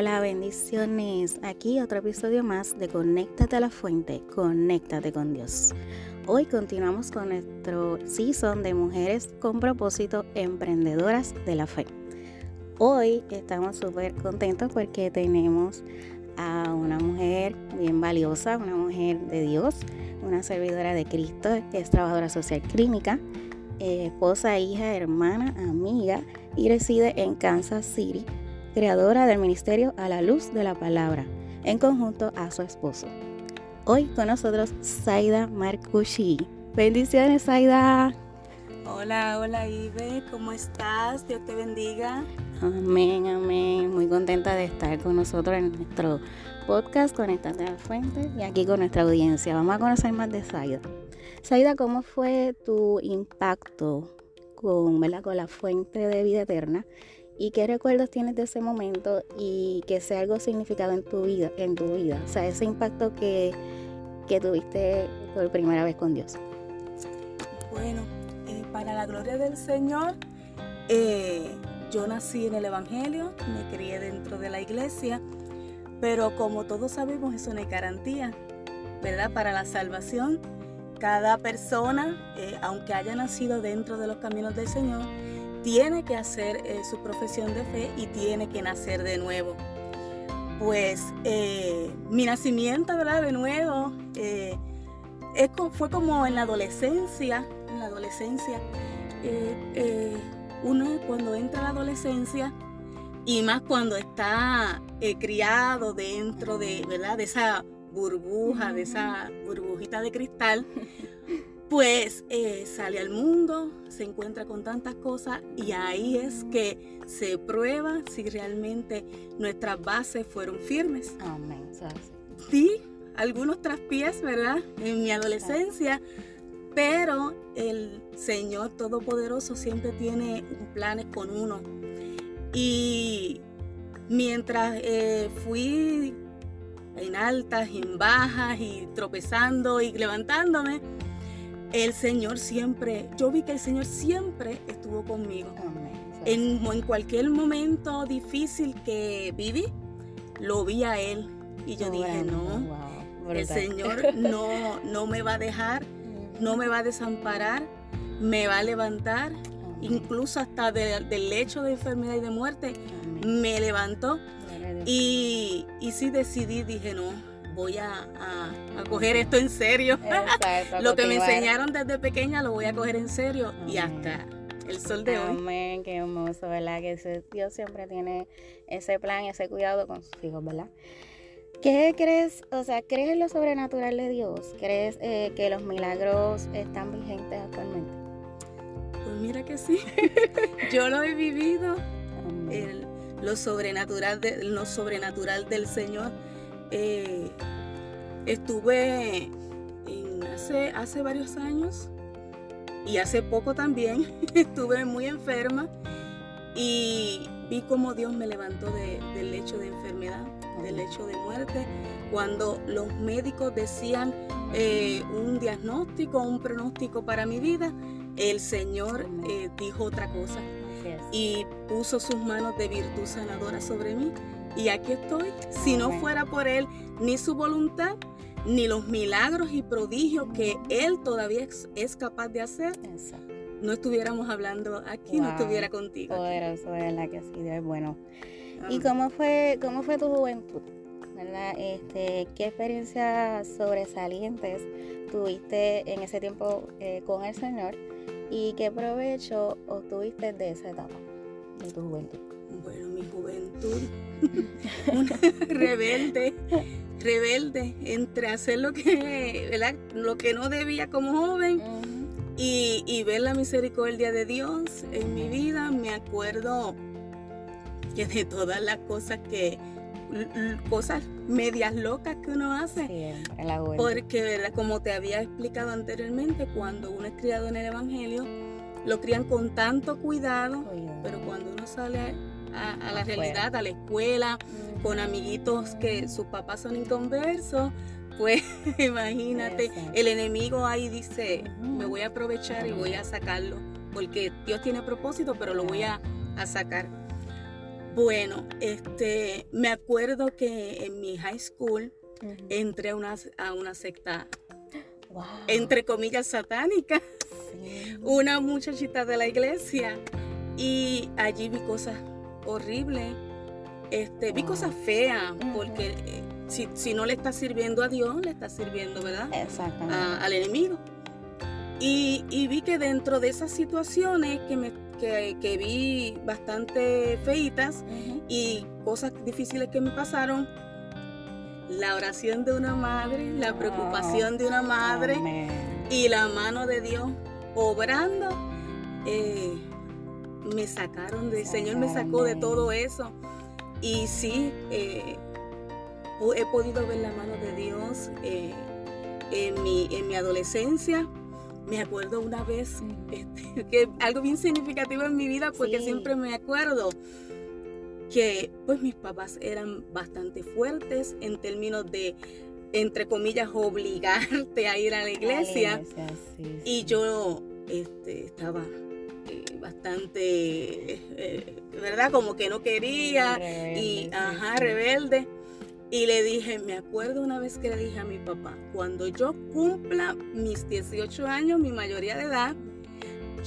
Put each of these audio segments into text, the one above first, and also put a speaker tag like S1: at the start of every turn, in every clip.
S1: Hola, bendiciones. Aquí otro episodio más de Conéctate a la Fuente, Conéctate con Dios. Hoy continuamos con nuestro season de mujeres con propósito emprendedoras de la fe. Hoy estamos súper contentos porque tenemos a una mujer bien valiosa, una mujer de Dios, una servidora de Cristo, es trabajadora social clínica, eh, esposa, hija, hermana, amiga y reside en Kansas City, creadora del ministerio A la Luz de la Palabra, en conjunto a su esposo. Hoy con nosotros Saida Marcucci. Bendiciones, Saida.
S2: Hola, hola Ibe, ¿cómo estás? Dios te bendiga.
S1: Amén, amén. Muy contenta de estar con nosotros en nuestro podcast Conectate a la Fuente y aquí con nuestra audiencia. Vamos a conocer más de Saida. Saida, ¿cómo fue tu impacto con, con la fuente de vida eterna y qué recuerdos tienes de ese momento y que sea algo significado en tu vida, en tu vida, o sea, ese impacto que, tuviste por primera vez con Dios.
S2: Bueno, eh, para la gloria del Señor, eh, yo nací en el Evangelio, me crié dentro de la iglesia, pero como todos sabemos, eso no hay garantía, ¿verdad? Para la salvación, cada persona, eh, aunque haya nacido dentro de los caminos del Señor, tiene que hacer eh, su profesión de fe y tiene que nacer de nuevo. Pues eh, mi nacimiento, ¿verdad? De nuevo, eh, fue como en la adolescencia, en la adolescencia, uno cuando entra a la adolescencia y más cuando está criado dentro de, ¿verdad? De esa burbuja, de esa burbujita de cristal, pues eh, sale al mundo, se encuentra con tantas cosas y ahí es que se prueba si realmente nuestras bases fueron firmes.
S1: Amén.
S2: Sí, algunos traspiés, ¿verdad? En mi adolescencia, pero el Señor Todopoderoso siempre tiene planes con uno. Y mientras eh, fui en altas y en bajas y tropezando y levantándome, el Señor siempre, yo vi que el Señor siempre estuvo conmigo. En, en, cualquier momento difícil que viví, lo vi a Él. Y yo dije, no, el Señor no, no me va a dejar, no me va a desamparar, me va a levantar, incluso hasta del lecho de enfermedad y de muerte, me levantó. Y, y sí decidí, dije, no, voy a, coger esto en serio. lo que me enseñaron desde pequeña lo voy a coger en serio y hasta el sol de hoy.
S1: Amén, qué hermoso, ¿verdad? Que Dios siempre tiene ese plan, ese cuidado con sus hijos, ¿verdad? ¿Qué crees? O sea, ¿crees en lo sobrenatural de Dios? ¿Crees eh, que los milagros están vigentes actualmente?
S2: Pues mira que sí. Yo lo he vivido. lo sobrenatural de, lo sobrenatural del Señor eh, estuve hace, hace varios años y hace poco también estuve muy enferma y vi cómo Dios me levantó del lecho de enfermedad, del lecho de muerte, cuando los médicos decían eh, un diagnóstico, un pronóstico para mi vida, el Señor eh, dijo otra cosa y puso sus manos de virtud sanadora sobre mí y aquí estoy. Si no fuera por Él, ni su voluntad, ni los milagros y prodigios que Él todavía es, capaz de hacer, no estuviéramos hablando aquí, no estuviera contigo.
S1: Poderoso, ¿verdad? Que sí, Dios es bueno. ¿Y cómo fue, cómo fue tu juventud? ¿verdad? Este, ¿Qué experiencias sobresalientes tuviste en ese tiempo eh, con el Señor? ¿Y qué provecho obtuviste de esa etapa de tu juventud?
S2: Bueno, mi juventud, una rebelde, rebelde entre hacer lo que, ¿verdad? lo que no debía como joven y, y, ver la misericordia de Dios en mi vida. Me acuerdo que de todas las cosas que, cosas medias locas que uno hace.
S1: Sí,
S2: Porque, ¿verdad? como te había explicado anteriormente, cuando uno es criado en el Evangelio, lo crían con tanto cuidado, pero cuando uno sale a, la realidad, a la escuela, con amiguitos que sus papás son inconversos, pues imagínate, el enemigo ahí dice, me voy a aprovechar y voy a sacarlo, porque Dios tiene propósito, pero lo voy a, sacar. Bueno, este, me acuerdo que en mi high school entré a una, a una secta, entre comillas, satánica, una muchachita de la iglesia, y allí vi cosas horribles, este, vi cosas feas, porque eh, si, no le está sirviendo a Dios, le está sirviendo, ¿verdad?
S1: Exactamente.
S2: al enemigo. Y, vi que dentro de esas situaciones que, me, que, vi bastante feitas y cosas difíciles que me pasaron, la oración de una madre, la preocupación de una madre y la mano de Dios obrando, eh, me sacaron, el Señor me sacó de todo eso. Y sí, eh, he podido ver la mano de Dios eh, en, mi, en mi adolescencia. Me acuerdo una vez, este, que algo bien significativo en mi vida, porque siempre me acuerdo que pues mis papás eran bastante fuertes en términos de, entre comillas, obligarte a ir a la iglesia. y yo este, estaba eh, bastante, eh, ¿verdad? Como que no quería y, ajá, rebelde. Y le dije, me acuerdo una vez que le dije a mi papá, cuando yo cumpla mis 18 años, mi mayoría de edad,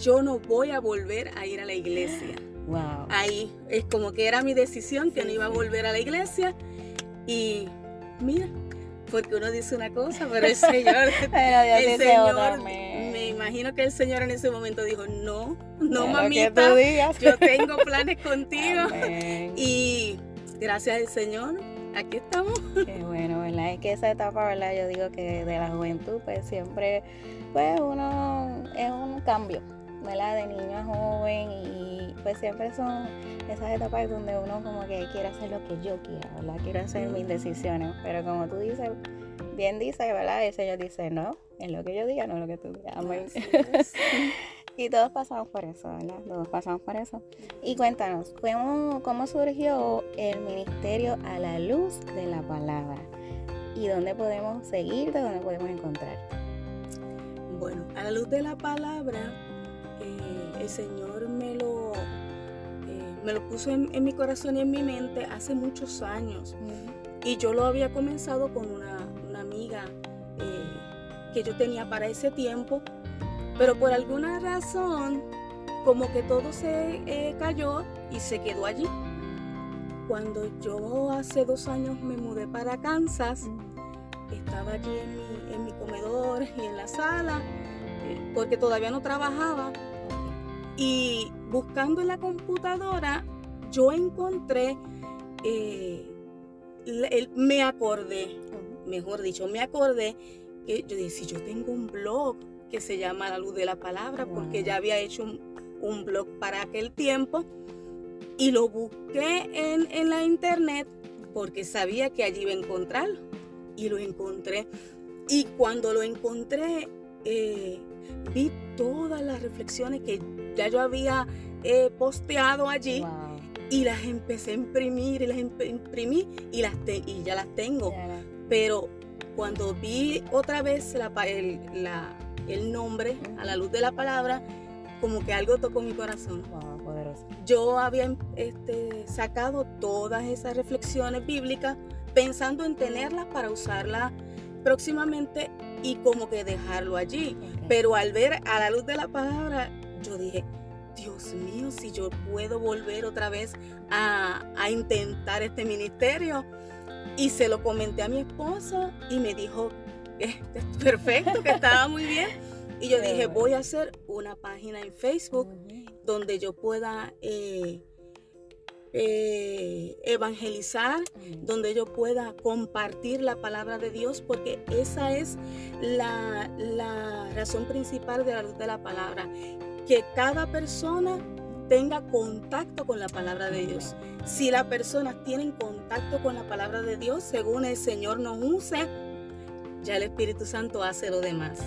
S2: yo no voy a volver a ir a la iglesia.
S1: Wow.
S2: Ahí es como que era mi decisión que no iba a volver a la iglesia. Y mira, porque uno dice una cosa, pero el Señor, el Señor me imagino que el Señor en ese momento dijo, no, no mamita, yo tengo planes contigo. Y gracias al Señor aquí estamos.
S1: Qué bueno, ¿verdad? Es que esa etapa, ¿verdad? Yo digo que de la juventud, pues siempre, pues uno es un cambio, ¿verdad? De niño a joven y pues siempre son esas etapas donde uno como que quiere hacer lo que yo quiera, ¿verdad? Quiero hacer mis decisiones, pero como tú dices, bien dice, ¿verdad? El Señor dice, no, es lo que yo diga, no es lo que tú digas. Amén. Y todos pasamos por eso, ¿verdad? Todos pasamos por eso. Y cuéntanos, ¿cómo, ¿cómo surgió el ministerio a la luz de la palabra? ¿Y dónde podemos seguirte, dónde podemos encontrar?
S2: Bueno, a la luz de la palabra, eh, el Señor me lo, eh, me lo puso en, mi corazón y en mi mente hace muchos años. Y yo lo había comenzado con una, amiga eh, que yo tenía para ese tiempo pero por alguna razón, como que todo se cayó y se quedó allí. Cuando yo hace dos años me mudé para Kansas, estaba allí en mi, comedor y en la sala, porque todavía no trabajaba. Y buscando en la computadora, yo encontré, eh, me acordé, mejor dicho, me acordé que yo dije, si yo tengo un blog que se llama La Luz de la Palabra, porque ya había hecho un, blog para aquel tiempo y lo busqué en, la internet porque sabía que allí iba a encontrarlo y lo encontré. Y cuando lo encontré, eh, vi todas las reflexiones que ya yo había eh, posteado allí. Y las empecé a imprimir y las imprimí y, las y ya las tengo. Pero cuando vi otra vez la, la, el nombre a la luz de la palabra, como que algo tocó mi corazón. Yo había este, sacado todas esas reflexiones bíblicas pensando en tenerlas para usarlas próximamente y como que dejarlo allí. Pero al ver a la luz de la palabra, yo dije, Dios mío, si yo puedo volver otra vez a, a intentar este ministerio. Y se lo comenté a mi esposo y me dijo perfecto, que estaba muy bien. Y yo dije, voy a hacer una página en Facebook donde yo pueda eh, eh, evangelizar, donde yo pueda compartir la palabra de Dios, porque esa es la, la razón principal de la luz de la palabra, que cada persona tenga contacto con la palabra de Dios. Si las personas tienen contacto con la palabra de Dios, según el Señor nos use, ya el Espíritu Santo hace lo demás.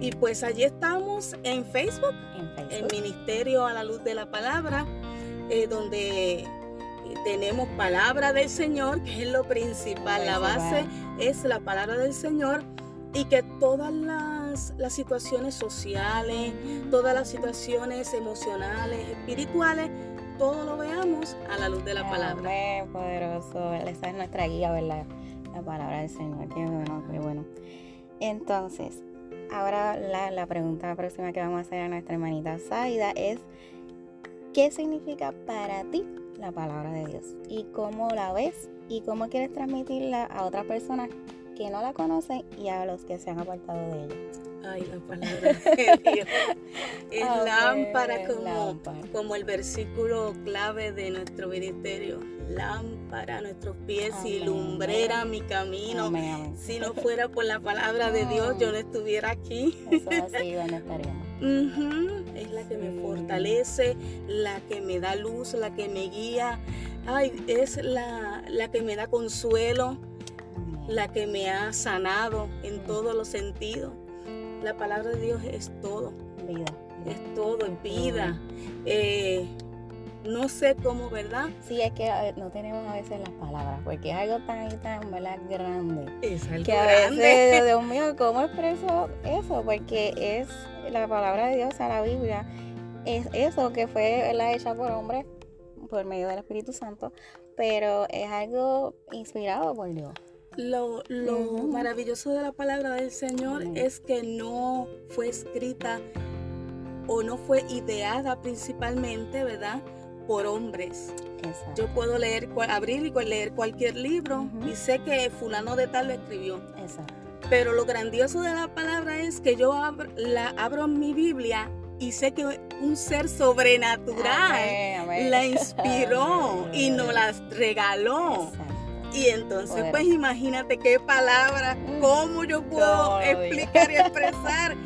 S2: Y pues allí estamos en Facebook, en, Ministerio a la Luz de la Palabra, eh, donde eh, tenemos palabra del Señor, que es lo principal, la base es la palabra del Señor y que todas las, las, situaciones sociales, todas las situaciones emocionales, espirituales, todo lo veamos a la luz de la palabra.
S1: poderoso, esa es nuestra guía, ¿verdad? La palabra del Señor, qué bueno, qué bueno. Entonces, ahora la, la pregunta próxima que vamos a hacer a nuestra hermanita Zaida es, ¿qué significa para ti la palabra de Dios? ¿Y cómo la ves? ¿Y cómo quieres transmitirla a otras personas que no la conocen y a los que se han apartado de ella.
S2: Ay, la palabra de Dios es lámpara, como, como el versículo clave de nuestro ministerio. Lámpara a nuestros pies y lumbrera mi camino. Si no fuera por la palabra de Dios, yo no estuviera aquí.
S1: Eso así, no estaríamos.
S2: Es la que me fortalece, la que me da luz, la que me guía. Ay, es la, la que me da consuelo la que me ha sanado en todos los sentidos. La palabra de Dios es todo.
S1: Vida.
S2: Es todo, es vida. Eh, no sé cómo, ¿verdad?
S1: Sí, es que no tenemos a veces las palabras, porque es algo tan, tan, ¿verdad? Grande.
S2: Es algo
S1: que a veces, Dios mío, ¿cómo expreso eso? Porque es la palabra de Dios a la Biblia, es eso que fue la hecha por hombres por medio del Espíritu Santo, pero es algo inspirado por Dios.
S2: Lo, maravilloso de la palabra del Señor es que no fue escrita o no fue ideada principalmente, ¿verdad? Por hombres. Yo puedo leer, abrir y leer cualquier libro y sé que fulano de tal lo escribió. Pero lo grandioso de la palabra es que yo abro, la, abro mi Biblia y sé que un ser sobrenatural la inspiró y nos la regaló. Y entonces, pues imagínate qué palabra, mm. cómo yo puedo explicar y expresar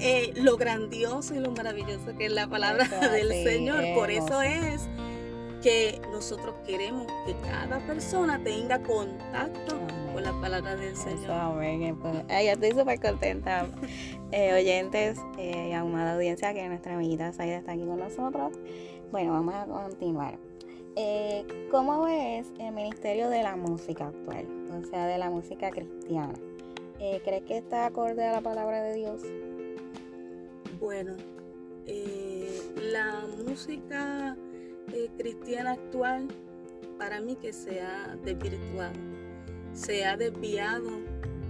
S2: eh, lo grandioso y lo maravilloso que es la palabra del Señor. Por eso es que nosotros queremos que cada persona tenga contacto con la palabra del Señor.
S1: amén. Pues, yo estoy súper contenta, eh, oyentes eh, amada audiencia, que nuestra amiguita Saida está aquí con nosotros. Bueno, vamos a continuar. Eh, ¿Cómo ves el ministerio de la música actual? O sea, de la música cristiana. Eh, ¿Crees que está acorde a la palabra de Dios?
S2: Bueno, eh, la música cristiana actual, para mí que se ha desvirtuado, se ha desviado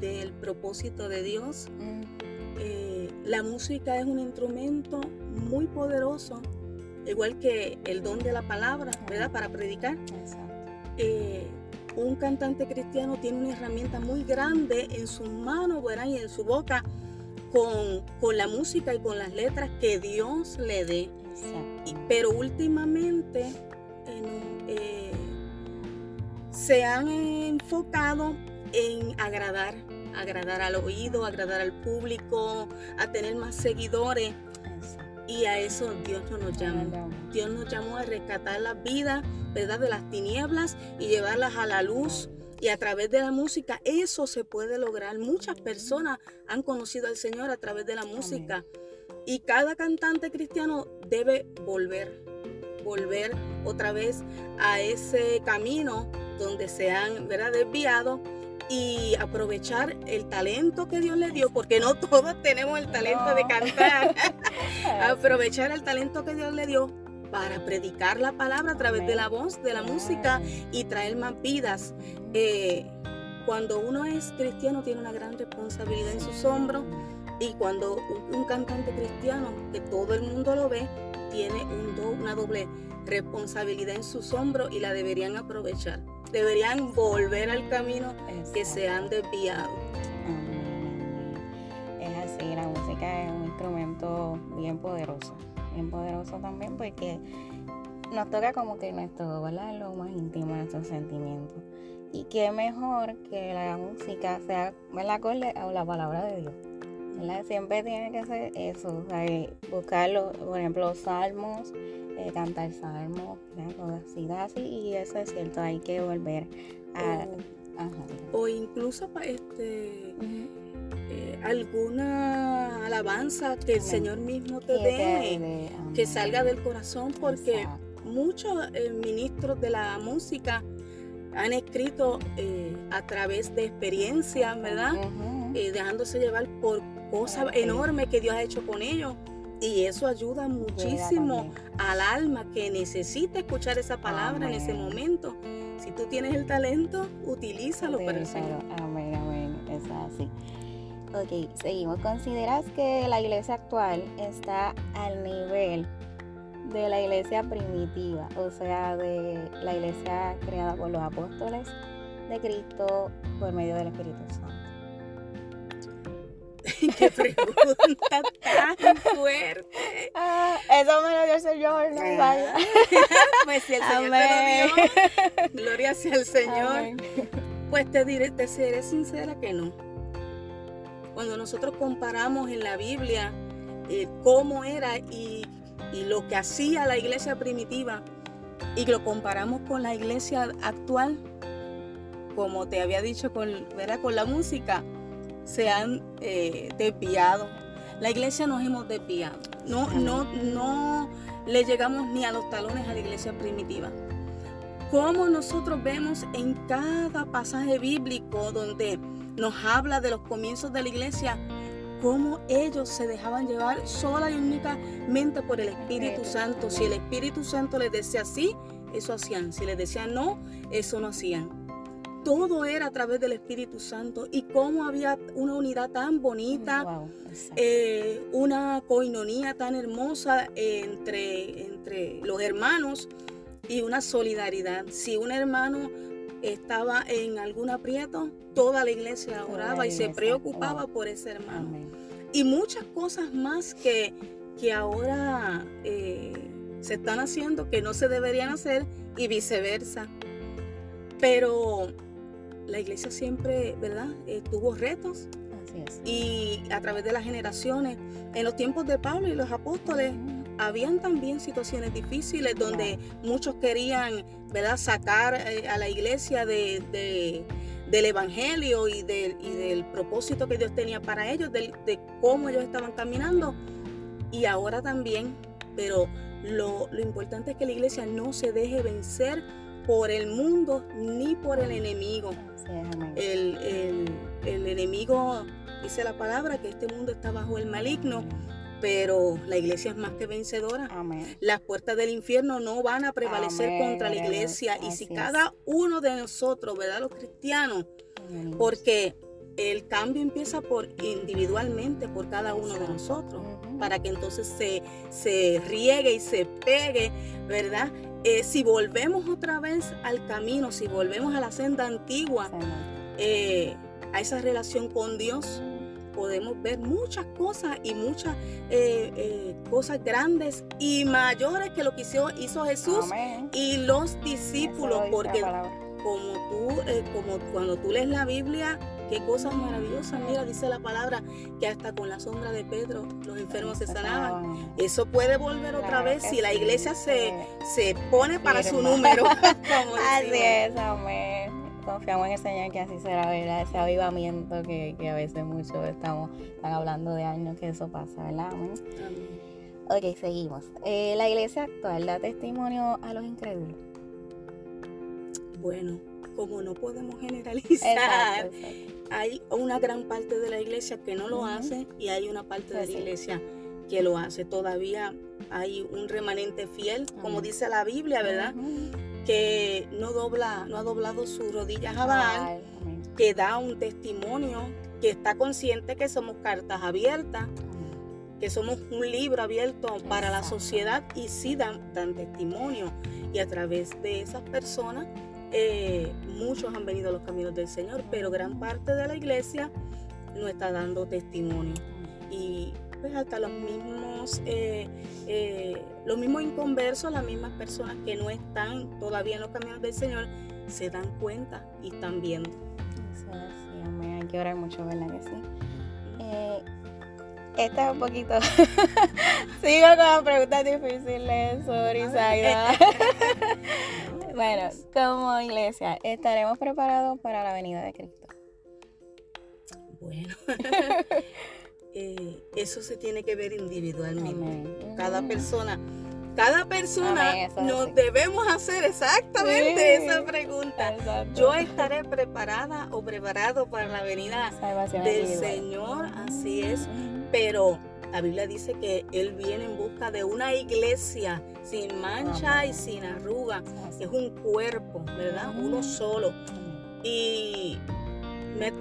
S2: del propósito de Dios. Mm. la música es un instrumento muy poderoso igual que el don de la palabra, ¿verdad? Para predicar. Eh, un cantante cristiano tiene una herramienta muy grande en sus manos, ¿verdad? Y en su boca con, la música y con las letras que Dios le dé. pero últimamente eh, se han enfocado en agradar, agradar al oído, agradar al público, a tener más seguidores. Y a eso Dios no nos llama. Dios nos llamó a rescatar las vidas, ¿verdad? De las tinieblas y llevarlas a la luz. Y a través de la música eso se puede lograr. Muchas personas han conocido al Señor a través de la música. Y cada cantante cristiano debe volver, volver otra vez a ese camino donde se han ¿verdad? desviado y aprovechar el talento que Dios le dio, porque no todos tenemos el talento de cantar. aprovechar el talento que Dios le dio para predicar la palabra a través de la voz, de la música y traer más vidas. Eh, cuando uno es cristiano tiene una gran responsabilidad en sus hombros y cuando un, cantante cristiano, que todo el mundo lo ve, tiene un una doble responsabilidad en sus hombros y la deberían aprovechar deberían volver al camino que se han desviado.
S1: Es así, la música es un instrumento bien poderoso, bien poderoso también porque nos toca como que nuestro, ¿verdad? Lo más íntimo, nuestros sentimientos. Y qué mejor que la música sea, la Acorde a la palabra de Dios. Siempre tiene que ser eso, buscarlo, por ejemplo, los salmos, eh, cantar salmos, así, así, y eso es cierto, hay que volver a...
S2: O, incluso este, eh, alguna alabanza que el Señor mismo te dé, que salga del corazón, porque muchos eh, ministros de la música han escrito a través de experiencias, ¿verdad? dejándose llevar por cosas enormes que Dios ha hecho con ellos. Y eso ayuda muchísimo al alma que necesita escuchar esa palabra en ese momento. Si tú tienes el talento, utilízalo para el Señor.
S1: Amén, amén. Es así. Ok, seguimos. ¿Consideras que la iglesia actual está al nivel de la iglesia primitiva? O sea, de la iglesia creada por los apóstoles de Cristo por medio del Espíritu Santo.
S2: Qué pregunta tan fuerte.
S1: Ah, eso me lo dio el Señor, no
S2: ah. Pues si el Señor te lo dio, gloria sea al Señor. Pues te diré, te seré sincera que no. Cuando nosotros comparamos en la Biblia eh, cómo era y, y lo que hacía la iglesia primitiva y lo comparamos con la iglesia actual, como te había dicho con, ¿verdad? con la música, se han eh, desviado. La iglesia nos hemos desviado. No, no, no le llegamos ni a los talones a la iglesia primitiva. Como nosotros vemos en cada pasaje bíblico donde nos habla de los comienzos de la iglesia, cómo ellos se dejaban llevar sola y únicamente por el Espíritu Santo. Si el Espíritu Santo les decía sí, eso hacían. Si les decía no, eso no hacían todo era a través del Espíritu Santo y cómo había una unidad tan bonita, eh, una coinonía tan hermosa entre, entre los hermanos y una solidaridad. Si un hermano estaba en algún aprieto, toda la iglesia oraba y se preocupaba por ese hermano. Y muchas cosas más que, que ahora eh, se están haciendo que no se deberían hacer y viceversa. Pero la iglesia siempre, ¿verdad? Eh, tuvo retos. Así es. Y a través de las generaciones, en los tiempos de Pablo y los apóstoles, habían también situaciones difíciles donde muchos querían, ¿verdad?, sacar eh, a la iglesia de, del evangelio y, del propósito que Dios tenía para ellos, de, cómo ellos estaban caminando. Y ahora también, pero lo, lo importante es que la iglesia no se deje vencer por el mundo ni por el enemigo. El, enemigo dice la palabra que este mundo está bajo el maligno, pero la iglesia es más que vencedora. Las puertas del infierno no van a prevalecer contra la iglesia. y si cada uno de nosotros, ¿verdad? Los cristianos, porque el cambio empieza por individualmente por cada uno de nosotros, para que entonces se, se riegue y se pegue, ¿verdad? Eh, si volvemos otra vez al camino, si volvemos a la senda antigua, eh, a esa relación con Dios, podemos ver muchas cosas y muchas eh, cosas grandes y mayores que lo que hizo, hizo Jesús y los discípulos, porque como tú, como cuando tú lees la Biblia, Qué cosas maravillosas, mira, dice la palabra que hasta con la sombra de Pedro los enfermos se sanaban. Eso puede volver otra vez si la iglesia se, se pone para su número.
S1: así es, amén. Confiamos en el Señor que así será, ¿verdad? Ese avivamiento que, a veces muchos estamos están hablando de años que eso pasa, ¿verdad? Amén. Ok, seguimos. Eh, la iglesia actual da testimonio a los incrédulos.
S2: Bueno, como no podemos generalizar, hay una gran parte de la iglesia que no lo hace y hay una parte de la iglesia que lo hace. Todavía hay un remanente fiel, como dice la Biblia, ¿verdad? Que no dobla, no ha doblado sus rodillas a Baal, que da un testimonio, que está consciente que somos cartas abiertas, que somos un libro abierto para la sociedad y sí dan, dan testimonio. Y a través de esas personas eh, muchos han venido a los caminos del Señor, pero gran parte de la iglesia no está dando testimonio. Y pues hasta los mismos, eh, eh, los mismos inconversos, las mismas personas que no están todavía en los caminos del Señor, se dan cuenta y están viendo.
S1: Sí, sí, hay que orar mucho, ¿verdad que sí? esta es un poquito. Sigo con las preguntas difíciles, sorry, Saida. bueno, como iglesia, ¿estaremos preparados para la venida de Cristo?
S2: Bueno, eh, eso se tiene que ver individualmente. Cada persona cada persona nos debemos hacer exactamente esa pregunta. Yo estaré preparada o preparado para la venida del Señor, así es, pero la Biblia dice que Él viene en busca de una iglesia sin mancha y sin arruga. Es un cuerpo, ¿verdad? Uno solo. Y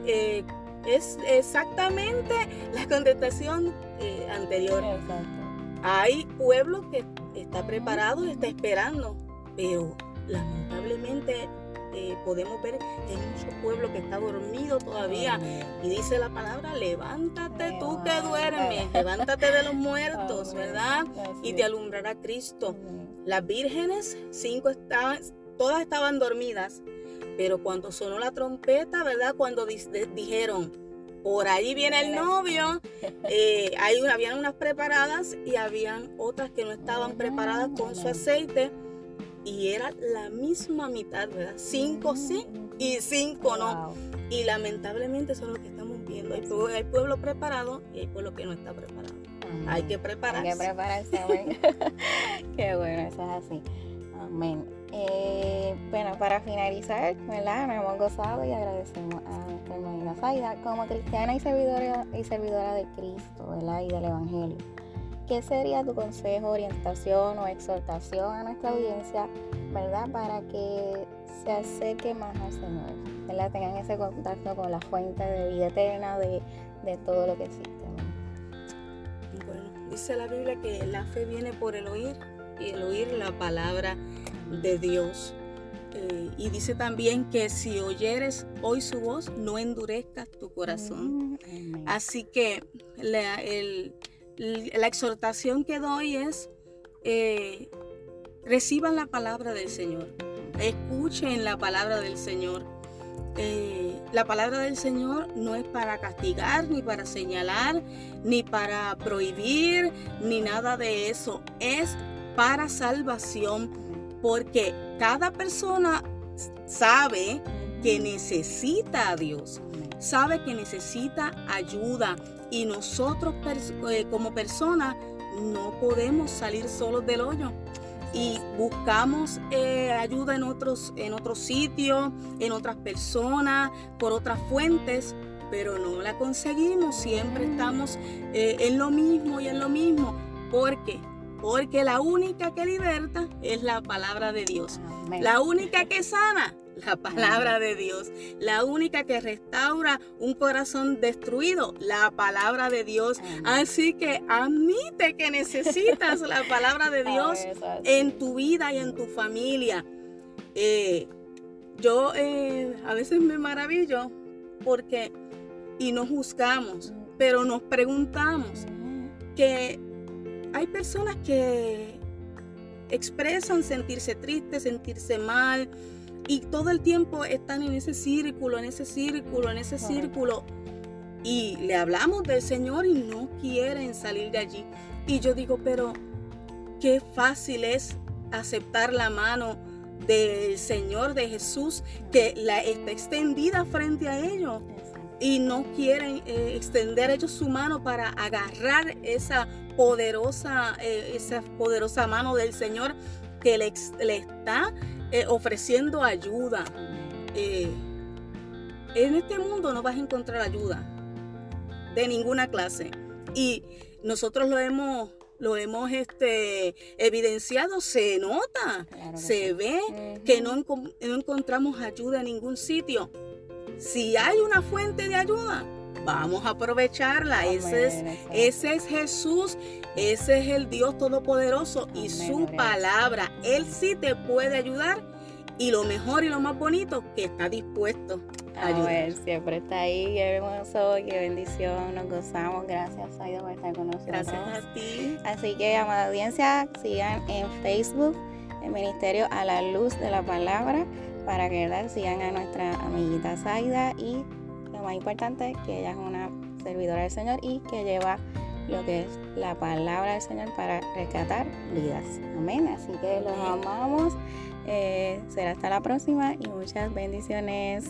S2: eh, es exactamente la contestación eh, anterior. Hay pueblo que está preparado y está esperando, pero lamentablemente eh, podemos ver que hay mucho pueblo que está dormido todavía. Y dice la palabra, levántate tú que duermes, levántate de los muertos, ¿verdad? Y te alumbrará Cristo. Las vírgenes, cinco estaban, todas estaban dormidas, pero cuando sonó la trompeta, ¿verdad? Cuando dijeron, por ahí viene el novio. Eh, hay habían unas preparadas y habían otras que no estaban preparadas con su aceite. Y era la misma mitad, ¿verdad? Cinco sí y cinco no. Y lamentablemente eso es lo que estamos viendo. Hay, hay pueblo preparado y hay pueblo que no está preparado. Hay que prepararse.
S1: Hay que prepararse, Qué bueno, eso es así. Amén. Eh, bueno, para finalizar, ¿verdad? Nos hemos gozado y agradecemos a nuestra hermana Zaida como cristiana y servidora, y servidora de Cristo, ¿verdad? Y del Evangelio. ¿Qué sería tu consejo, orientación o exhortación a nuestra audiencia, ¿verdad? Para que se acerque más al Señor, ¿verdad? Tengan ese contacto con la fuente de vida eterna de, de todo lo que existe.
S2: Bueno, dice la Biblia que la fe viene por el oír y el oír la palabra de Dios. Eh, y dice también que si oyeres hoy su voz, no endurezcas tu corazón. Mm, Así que la, exhortación que doy es, eh, reciban la palabra del Señor, escuchen la palabra del Señor. Eh, la palabra del Señor no es para castigar, ni para señalar, ni para prohibir, ni nada de eso. Es para salvación, porque cada persona sabe que necesita a Dios, sabe que necesita ayuda y nosotros eh, como personas no podemos salir solos del hoyo y buscamos eh, ayuda en otros, en otros sitios, en otras personas, por otras fuentes, pero no la conseguimos. Siempre estamos eh, en lo mismo y en lo mismo. porque porque la única que liberta es la palabra de Dios. La única que sana, la palabra de Dios. La única que restaura un corazón destruido, la palabra de Dios. Así que admite que necesitas la palabra de Dios en tu vida y en tu familia. Eh, yo eh, a veces me maravillo porque, y nos juzgamos, pero nos preguntamos que hay personas que expresan sentirse tristes, sentirse mal, y todo el tiempo están en ese círculo, en ese círculo, en ese círculo. Y le hablamos del Señor y no quieren salir de allí. Y yo digo, pero qué fácil es aceptar la mano del Señor, de Jesús, que la está extendida frente a ellos. Y no quieren eh, extender ellos su mano para agarrar esa poderosa, eh, esa poderosa mano del Señor que le, está eh, ofreciendo ayuda. Eh, en este mundo no vas a encontrar ayuda de ninguna clase. Y nosotros lo hemos, lo hemos este, evidenciado, se nota, se ve que no, no encontramos ayuda en ningún sitio. Si hay una fuente de ayuda, vamos a aprovecharla. Ese es, ese es Jesús, ese es el Dios Todopoderoso y su palabra. Él sí te puede ayudar y lo mejor y lo más bonito, que está dispuesto a, ayudar.
S1: siempre está ahí, qué hermoso, qué bendición, nos gozamos. Gracias, Aida, por estar con nosotros.
S2: Gracias a ti.
S1: Así que, amada audiencia, sigan en Facebook el Ministerio a la Luz de la Palabra para que sigan a nuestra amiguita Zaida y más importante, que ella es una servidora del Señor y que lleva lo que es la palabra del Señor para rescatar vidas. Amén. Así que los amamos. Eh, será hasta la próxima y muchas bendiciones.